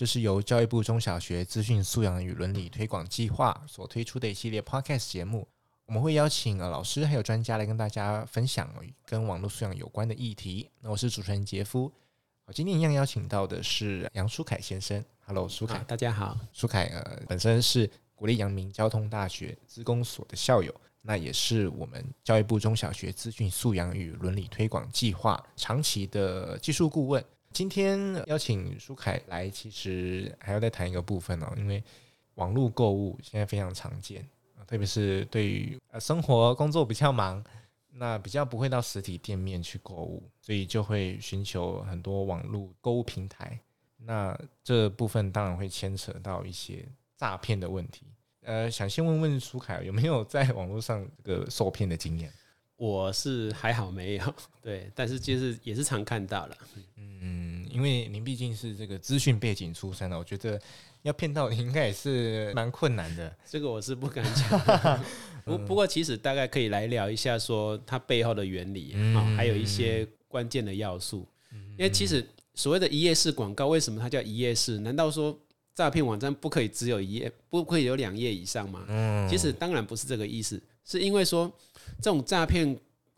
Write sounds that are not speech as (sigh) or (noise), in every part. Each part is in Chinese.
这是由教育部中小学资讯素养与伦理推广计划所推出的一系列 Podcast 节目。我们会邀请呃老师还有专家来跟大家分享跟网络素养有关的议题。那我是主持人杰夫。我今天一样邀请到的是杨舒凯先生。Hello，书凯，大家好。舒凯呃，本身是国立阳明交通大学资工所的校友，那也是我们教育部中小学资讯素养与伦理推广计划长期的技术顾问。今天邀请舒凯来，其实还要再谈一个部分哦，因为网络购物现在非常常见，特别是对于呃生活工作比较忙，那比较不会到实体店面去购物，所以就会寻求很多网络购物平台。那这部分当然会牵扯到一些诈骗的问题。呃，想先问问舒凯有没有在网络上这个受骗的经验？我是还好没有，对，但是就是也是常看到了。嗯，因为您毕竟是这个资讯背景出身的，我觉得要骗到你应该也是蛮困难的。这个我是不敢讲。(laughs) 不不过其实大概可以来聊一下，说它背后的原理啊、嗯，还有一些关键的要素。因为其实所谓的一页式广告，为什么它叫一页式？难道说诈骗网站不可以只有一页，不可以有两页以上吗？嗯，其实当然不是这个意思，是因为说。这种诈骗，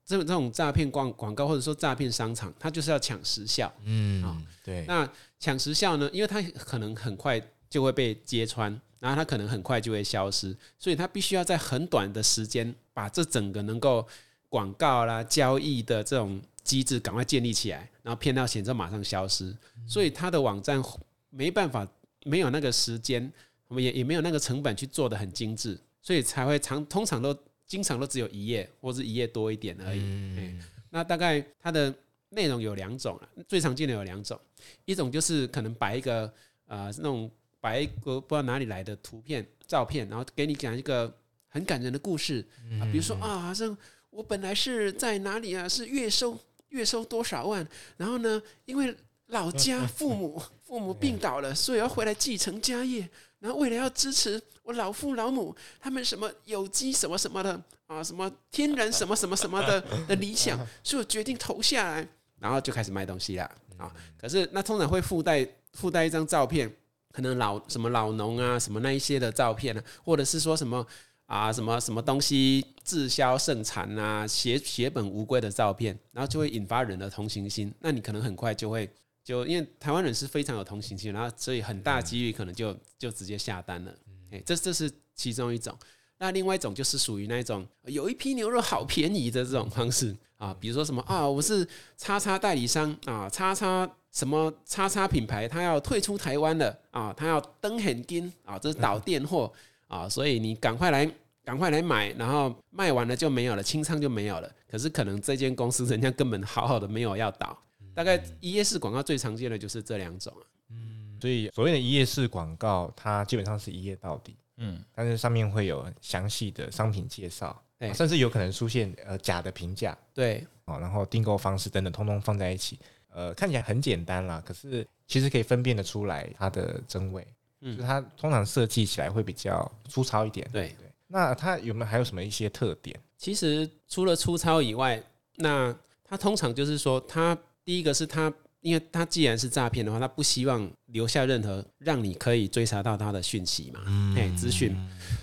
这种这种诈骗广广告或者说诈骗商场，它就是要抢时效。嗯，啊，对。那抢时效呢？因为它可能很快就会被揭穿，然后它可能很快就会消失，所以它必须要在很短的时间把这整个能够广告啦、交易的这种机制赶快建立起来，然后骗到钱之后马上消失。所以它的网站没办法，没有那个时间，我们也也没有那个成本去做得很精致，所以才会常通常都。经常都只有一页，或是一页多一点而已。嗯，那大概它的内容有两种，最常见的有两种，一种就是可能摆一个呃那种摆一个不知道哪里来的图片、照片，然后给你讲一个很感人的故事啊，比如说啊，好像我本来是在哪里啊，是月收月收多少万，然后呢，因为老家父母父母病倒了，所以要回来继承家业。然后为了要支持我老父老母，他们什么有机什么什么的啊，什么天然什么什么什么的 (laughs) 的理想，所以我决定投下来，然后就开始卖东西了啊。可是那通常会附带附带一张照片，可能老什么老农啊，什么那一些的照片呢，或者是说什么啊什么什么东西滞销盛产啊，血血本无归的照片，然后就会引发人的同情心。那你可能很快就会。就因为台湾人是非常有同情心，然后所以很大几率可能就就直接下单了。哎，这这是其中一种。那另外一种就是属于那种有一批牛肉好便宜的这种方式啊，比如说什么啊，我是叉叉代理商啊，叉叉什么叉叉品牌，他要退出台湾了啊，他要登很金啊，这是倒 (laughs) 店货啊，所以你赶快来赶快来买，然后卖完了就没有了，清仓就没有了。可是可能这间公司人家根本好好的没有要倒。大概一页式广告最常见的就是这两种，嗯，所以所谓的一页式广告，它基本上是一页到底，嗯，但是上面会有详细的商品介绍，对，甚至有可能出现呃假的评价，对，哦，然后订购方式等等，通通放在一起，呃，看起来很简单啦，可是其实可以分辨得出来它的真伪，嗯，就它通常设计起来会比较粗糙一点，对。对。那它有没有还有什么一些特点？其实除了粗糙以外，那它通常就是说它。第一个是他，因为他既然是诈骗的话，他不希望留下任何让你可以追查到他的讯息嘛，哎、嗯，资讯。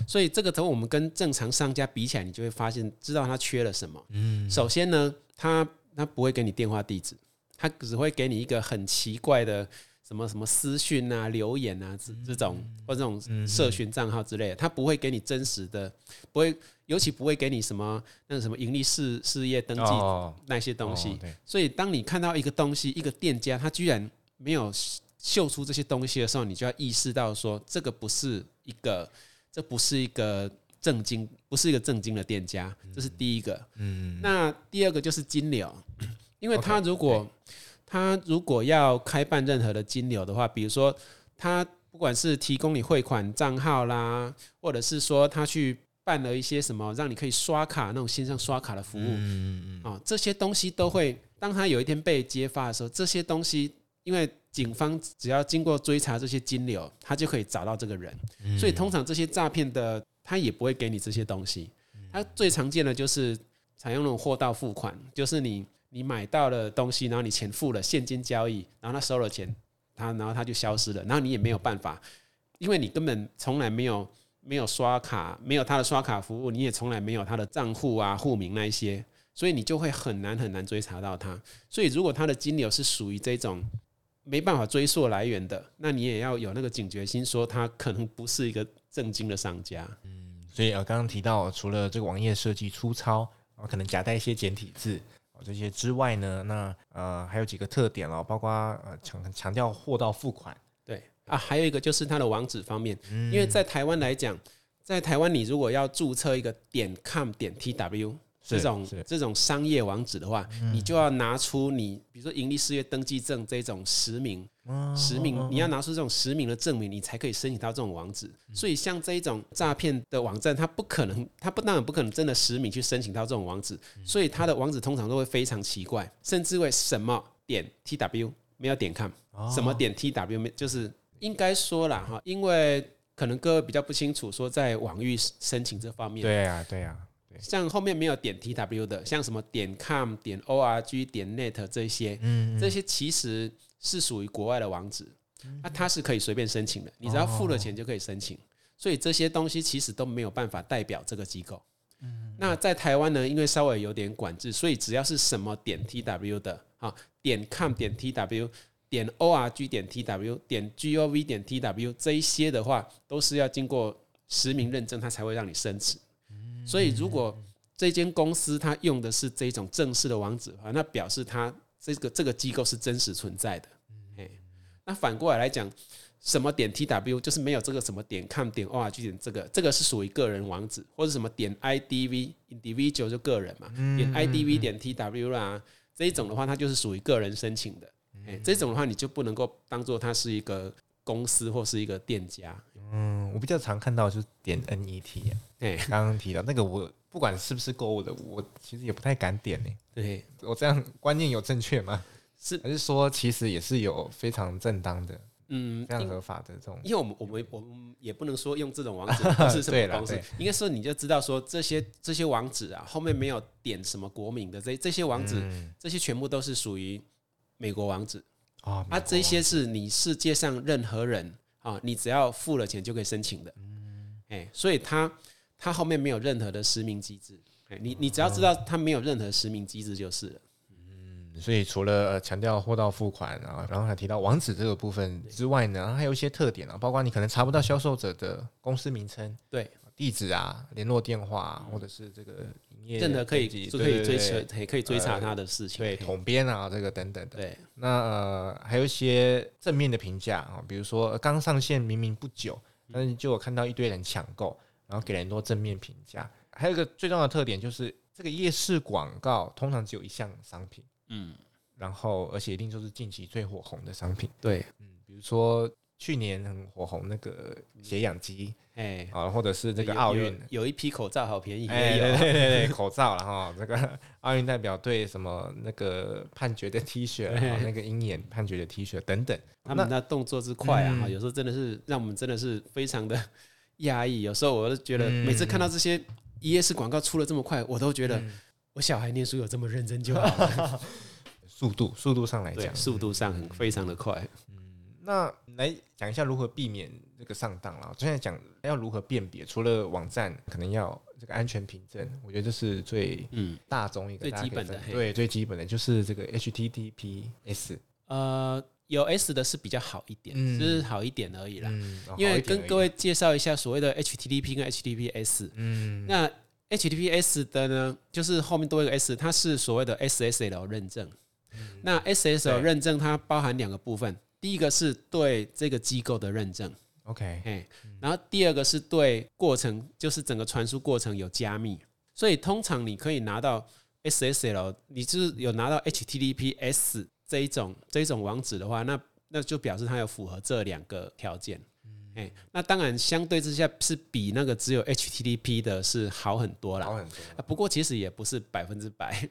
所以这个时候我们跟正常商家比起来，你就会发现，知道他缺了什么。嗯，首先呢，他他不会给你电话地址，他只会给你一个很奇怪的。什么什么私讯啊、留言啊，这这种或这种社群账号之类的，他不会给你真实的，不会，尤其不会给你什么那个什么盈利事事业登记那些东西。所以，当你看到一个东西，一个店家他居然没有秀出这些东西的时候，你就要意识到说，这个不是一个，这不是一个正经，不是一个正经的店家。这是第一个。嗯。那第二个就是金流，因为他如果。他如果要开办任何的金流的话，比如说他不管是提供你汇款账号啦，或者是说他去办了一些什么，让你可以刷卡那种线上刷卡的服务，嗯嗯啊，这些东西都会，当他有一天被揭发的时候，这些东西，因为警方只要经过追查这些金流，他就可以找到这个人，所以通常这些诈骗的他也不会给你这些东西，他最常见的就是采用那种货到付款，就是你。你买到了东西，然后你钱付了现金交易，然后他收了钱，他然后他就消失了，然后你也没有办法，因为你根本从来没有没有刷卡，没有他的刷卡服务，你也从来没有他的账户啊、户名那一些，所以你就会很难很难追查到他。所以如果他的金流是属于这种没办法追溯来源的，那你也要有那个警觉心，说他可能不是一个正经的商家。嗯，所以呃，刚刚提到除了这个网页设计粗糙，啊，可能夹带一些简体字。这些之外呢，那呃还有几个特点哦，包括呃强强调货到付款，对。啊，还有一个就是它的网址方面，因为在台湾来讲，在台湾你如果要注册一个点 com 点 tw。这种这种商业网址的话，你就要拿出你，比如说盈利事业登记证这种实名，实名你要拿出这种实名的证明，你才可以申请到这种网址。所以像这一种诈骗的网站，它不可能，它不当然不可能真的实名去申请到这种网址，所以它的网址通常都会非常奇怪，甚至会什么点 tw 没有点 com，什么点 tw 没就是应该说了哈，因为可能各位比较不清楚说在网域申请这方面，对呀对呀。像后面没有点 tw 的，像什么点 com、点 org、点 net 这些，这些其实是属于国外的网址，那它是可以随便申请的，你只要付了钱就可以申请，所以这些东西其实都没有办法代表这个机构。那在台湾呢，因为稍微有点管制，所以只要是什么点 tw 的啊，点 com 点 tw、点 org 点 tw、点 gov 点 tw 这一些的话，都是要经过实名认证，它才会让你申请。所以，如果这间公司它用的是这种正式的网址啊，那表示它这个这个机构是真实存在的。哎那反过来来讲，什么点 tw 就是没有这个什么点 com 点 org 点这个，这个是属于个人网址，或者什么点 idv individual 就个人嘛，点 idv 点 tw 啦，这一种的话，它就是属于个人申请的。哎这种的话，你就不能够当做它是一个公司或是一个店家。嗯，我比较常看到就是点 net 啊，对，刚刚提到那个，我不管是不是购物的，我其实也不太敢点呢。对，我这样观念有正确吗？是还是说其实也是有非常正当的，嗯，非常合法的这种？因为我们我们我们也不能说用这种网址 (laughs) 是什么公司，应该说你就知道说这些这些网址啊，后面没有点什么国民的这这些网址，这些全部都是属于美国网址啊，啊，这些是你世界上任何人。啊，你只要付了钱就可以申请的，哎，所以他他后面没有任何的实名机制，哎，你你只要知道他没有任何实名机制就是了。嗯，所以除了强调货到付款啊，然后还提到网址这个部分之外呢，还有一些特点啊，包括你可能查不到销售者的公司名称，对，地址啊、联络电话或者是这个真的可以就可以追查，也可以追查他的事情，对，统编啊，这个等等的。对，那呃还有一些正面的评价啊，比如说刚上线明明不久，但是就有看到一堆人抢购，然后给了很多正面评价。还有一个最重要的特点就是这个夜市广告通常只有一项商品，嗯，然后而且一定就是近期最火红的商品。对，嗯，比如说。去年很火红那个血氧机，哎，啊，或者是这个奥运。有一批口罩好便宜，哎，对 (laughs) 对对，口罩然后这个 (laughs) 奥运代表队什么那个判决的 T 恤，那个鹰眼判决的 T 恤等等，他们那动作之快啊，有时候真的是让我们真的是非常的 (laughs) 压抑。有时候我都觉得，每次看到这些一页式广告出了这么快，我都觉得我小孩念书有这么认真就好了。速度速度上来讲，速度上很非常的快。那来讲一下如何避免这个上当了。现在讲要如何辨别，除了网站可能要这个安全凭证，我觉得这是最嗯大众一个最基本的，对最基本的就是这个 HTTPS。呃，有 S 的是比较好一点，就是好一点而已啦。因为跟各位介绍一下所谓的 HTTP 跟 HTTPS。嗯，那 HTTPS 的呢，就是后面多一个 S，它是所谓的 SSL 认证。那 SSL 认证它包含两个部分。第一个是对这个机构的认证，OK，然后第二个是对过程，就是整个传输过程有加密，所以通常你可以拿到 SSL，你就是有拿到 HTTPS 这一种这一种网址的话，那那就表示它有符合这两个条件。哎，那当然相对之下是比那个只有 HTTP 的是好很多啦。好很多。不过其实也不是百分之百，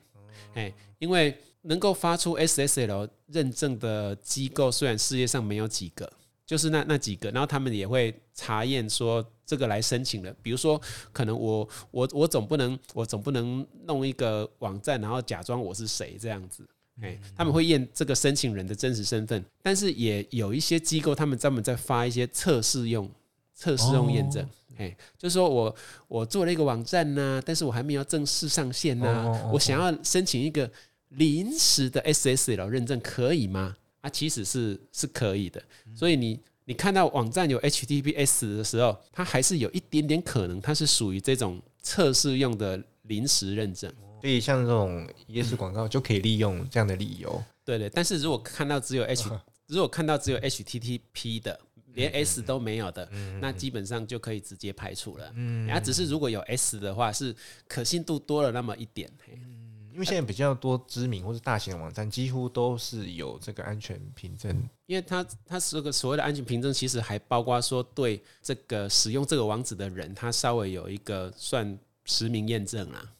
哎，因为能够发出 SSL 认证的机构，虽然世界上没有几个，就是那那几个，然后他们也会查验说这个来申请的，比如说可能我我我总不能我总不能弄一个网站，然后假装我是谁这样子。哎，他们会验这个申请人的真实身份，但是也有一些机构，他们专门在发一些测试用、测试用验证。哎，就是说我我做了一个网站呢，但是我还没有正式上线呢，我想要申请一个临时的 SSL 认证，可以吗？啊，其实是是可以的。所以你你看到网站有 HTTPS 的时候，它还是有一点点可能，它是属于这种测试用的临时认证。所以像这种夜市广告就可以利用这样的理由，对对。但是如果看到只有 H，如果看到只有 HTTP 的，连 S 都没有的，那基本上就可以直接排除了。嗯，然后只是如果有 S 的话，是可信度多了那么一点。嗯，因为现在比较多知名或者大型的网站，几乎都是有这个安全凭证。因为它它这个所谓的安全凭证，其实还包括说对这个使用这个网址的人，他稍微有一个算实名验证啦。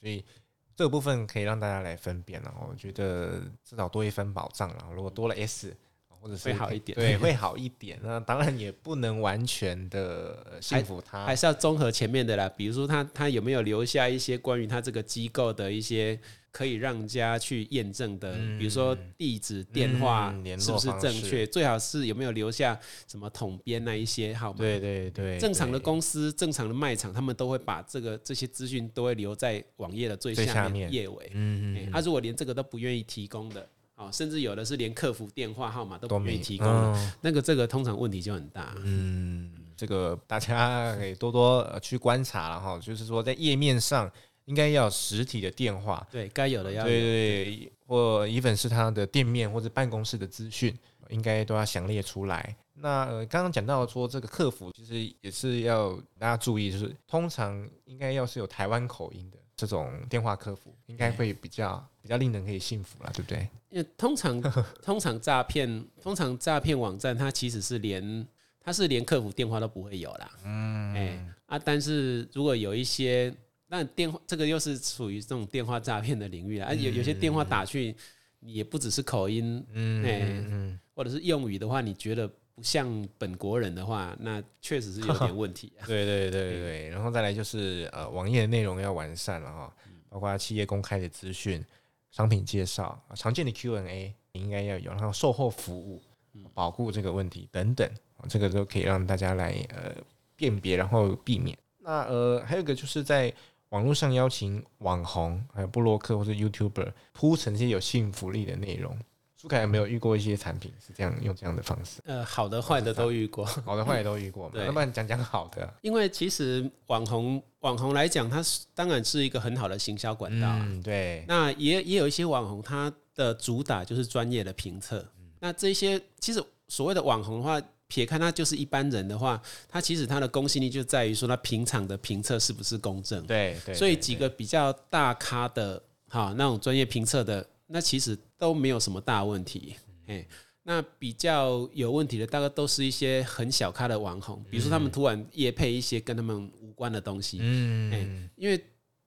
所以这个部分可以让大家来分辨了，我觉得至少多一分保障了。如果多了 S，或者是会好一点，对，会好一点。那当然也不能完全的信服他，还是要综合前面的啦。比如说他他有没有留下一些关于他这个机构的一些。可以让家去验证的，比如说地址、电话是不是正确，最好是有没有留下什么统编那一些号码。对对对，正常的公司、正常的卖场，他们都会把这个这些资讯都会留在网页的最下面页尾。嗯嗯。他如果连这个都不愿意提供的，啊，甚至有的是连客服电话号码都不愿意提供，那个这个通常问题就很大。嗯，这个大家 (laughs) 可以多多去观察了哈，就是说在页面上。应该要有实体的电话，对，该有的要有，对对对，或 even 是他的店面或者办公室的资讯，应该都要详列出来。那呃，刚刚讲到说这个客服，其实也是要大家注意，就是通常应该要是有台湾口音的这种电话客服，应该会比较比较令人可以信服了，对不对？因为通常 (laughs) 通常诈骗，通常诈骗网站它其实是连它是连客服电话都不会有啦，嗯，哎啊，但是如果有一些。那电话这个又是属于这种电话诈骗的领域啊，有有些电话打去，也不只是口音，嗯嗯，或者是用语的话，你觉得不像本国人的话，那确实是有点问题啊。(laughs) 对对对对，然后再来就是呃，网页的内容要完善了哈，包括企业公开的资讯、商品介绍、常见的 Q&A 应该要有，然后售后服务、保护这个问题等等，这个都可以让大家来呃辨别，然后避免。那呃，还有一个就是在网络上邀请网红、还有布洛克或者 YouTuber 铺成一些有信服力的内容，苏凯有没有遇过一些产品是这样用这样的方式？呃，好的坏的都遇过，好的坏的都遇过嘛。那不然讲讲好的。因为其实网红网红来讲，它是当然是一个很好的行销管道。嗯，对。那也也有一些网红，他的主打就是专业的评测。那这些其实所谓的网红的话。撇开他就是一般人的话，他其实他的公信力就在于说他平常的评测是不是公正。对对。所以几个比较大咖的哈那种专业评测的，那其实都没有什么大问题。哎，那比较有问题的，大概都是一些很小咖的网红，比如说他们突然夜配一些跟他们无关的东西。嗯。因为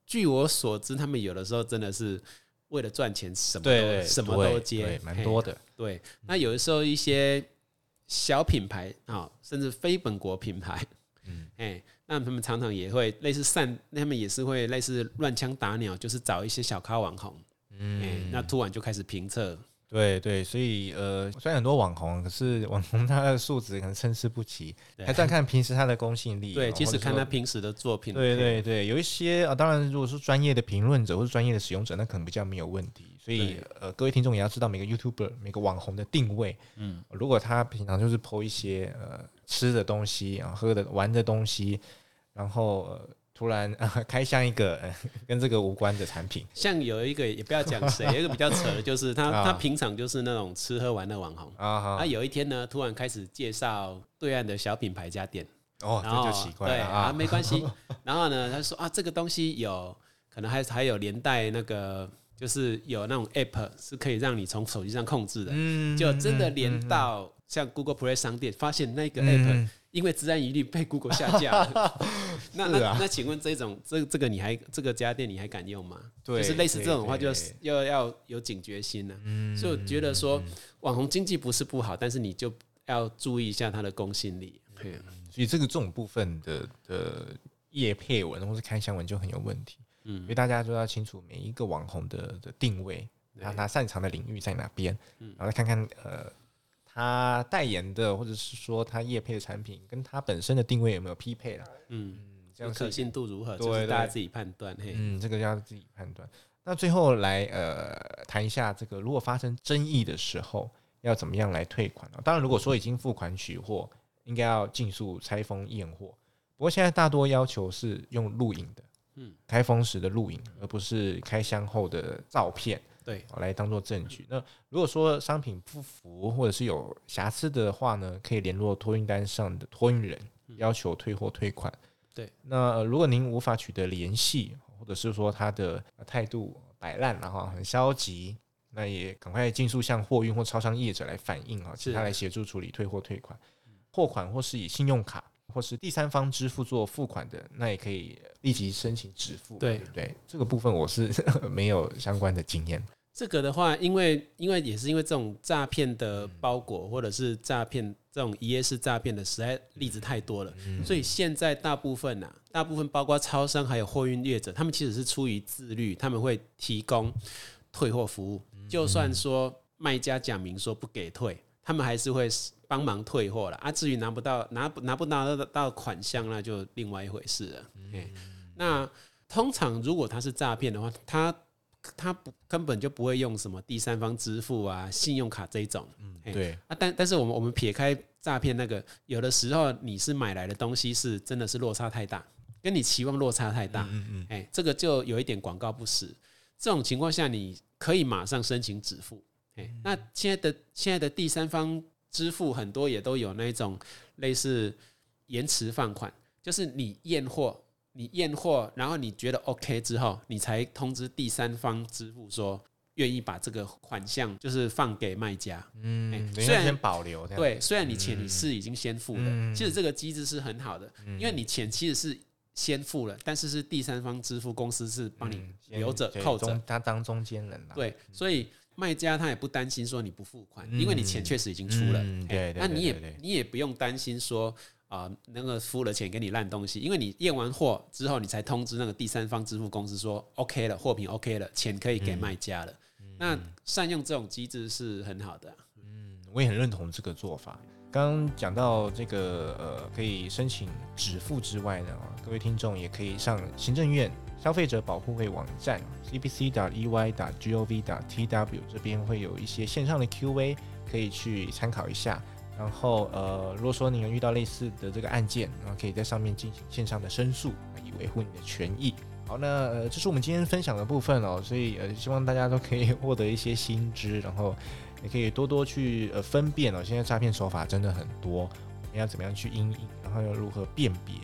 据我所知，他们有的时候真的是为了赚钱，什么都什么都接，蛮多的。对。那有的时候一些。小品牌啊，甚至非本国品牌，嗯，(laughs) 哎，那他们常常也会类似散，他们也是会类似乱枪打鸟，就是找一些小咖网红，嗯，那突然就开始评测。对对，所以呃，虽然很多网红，可是网红他的素质可能参差不齐，还在看平时他的公信力。对，即使看他平时的作品。对对对，有一些啊，当然如果是专业的评论者或是专业的使用者，那可能比较没有问题。所以呃，各位听众也要知道每个 YouTuber 每个网红的定位。嗯，如果他平常就是 po 一些呃吃的东西啊、喝的、玩的东西，然后。呃突然啊，(laughs) 开箱一个 (laughs) 跟这个无关的产品，像有一个也不要讲谁，(laughs) 有一个比较扯的，就是他他平常就是那种吃喝玩乐网红。啊，他有一天呢，突然开始介绍对岸的小品牌家电，哦，这就奇怪了，对啊，没关系，然后呢，他说啊，这个东西有可能还还有连带那个，就是有那种 app 是可以让你从手机上控制的，嗯，就真的连到像 Google Play 商店，发现那个 App 因为治安疑虑被 (laughs) Google 下架了。那 (laughs) 那那，请问这种这这个你还这个家电你还敢用吗？对，就是类似这种的话，就是要要有警觉心了。所以我觉得说，网红经济不是不好，但是你就要注意一下它的公信力。对，所以这个这种部分的的业配文或是开箱文就很有问题。嗯，因为大家都要清楚每一个网红的的定位，然后他擅长的领域在哪边，然后再看看呃他代言的或者是说他业配的产品跟他本身的定位有没有匹配了。嗯，这样可信度如何？就是大家自己判断。嗯，这个要自己判断。那最后来呃谈一下这个，如果发生争议的时候要怎么样来退款？当然，如果说已经付款取货，应该要尽速拆封验货。不过现在大多要求是用录影的。嗯，开封时的录影，而不是开箱后的照片，对，来当做证据。那如果说商品不符或者是有瑕疵的话呢，可以联络托运单上的托运人，要求退货退款。对，那如果您无法取得联系，或者是说他的态度摆烂，然后很消极，那也赶快尽速向货运或超商业者来反映啊，请他来协助处理退货退款。货款或是以信用卡。或是第三方支付做付款的，那也可以立即申请支付。对对，这个部分我是 (laughs) 没有相关的经验。这个的话，因为因为也是因为这种诈骗的包裹，或者是诈骗这种一页式诈骗的实在例子太多了，所以现在大部分呐，大部分包括超商还有货运业者，他们其实是出于自律，他们会提供退货服务，就算说卖家讲明说不给退，他们还是会。帮忙退货了啊！至于拿不到拿不拿不拿得到款项，那就另外一回事了。嗯、那通常如果他是诈骗的话，他他不根本就不会用什么第三方支付啊、信用卡这一种。嗯，对啊。但但是我们我们撇开诈骗那个，有的时候你是买来的东西是真的是落差太大，跟你期望落差太大。嗯嗯。哎，这个就有一点广告不实。这种情况下，你可以马上申请止付。哎，那现在的现在的第三方。支付很多也都有那种类似延迟放款，就是你验货，你验货，然后你觉得 OK 之后，你才通知第三方支付说愿意把这个款项就是放给卖家。嗯，虽然先保留。对，虽然你钱你是已经先付了，其实这个机制是很好的，因为你钱其实是先付了，但是是第三方支付公司是帮你留着扣着，他当中间人了。对，所以。卖家他也不担心说你不付款，因为你钱确实已经出了。对，那你也你也不用担心说啊，那个付了钱给你烂东西，因为你验完货之后，你才通知那个第三方支付公司说 OK 了，货品 OK 了，钱可以给卖家了。那善用这种机制是很好的。嗯，我也很认同这个做法。刚刚讲到这个呃，可以申请止付之外呢，各位听众也可以上行政院。消费者保护会网站 cbc.ey.gov.tw 这边会有一些线上的 Q&A 可以去参考一下。然后呃，如果说你有遇到类似的这个案件，然后可以在上面进行线上的申诉，以维护你的权益。好，那呃，这是我们今天分享的部分哦。所以呃，希望大家都可以获得一些新知，然后也可以多多去呃分辨哦。现在诈骗手法真的很多，你要怎么样去应应，然后要如何辨别。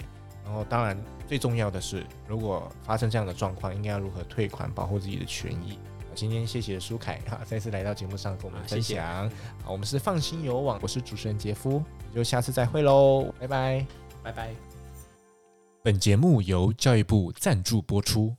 然后，当然最重要的是，如果发生这样的状况，应该要如何退款，保护自己的权益。今天谢谢舒凯哈，再次来到节目上跟我们分享。谢谢。好，我们是放心游网，我是主持人杰夫，就下次再会喽，拜拜，拜拜。本节目由教育部赞助播出。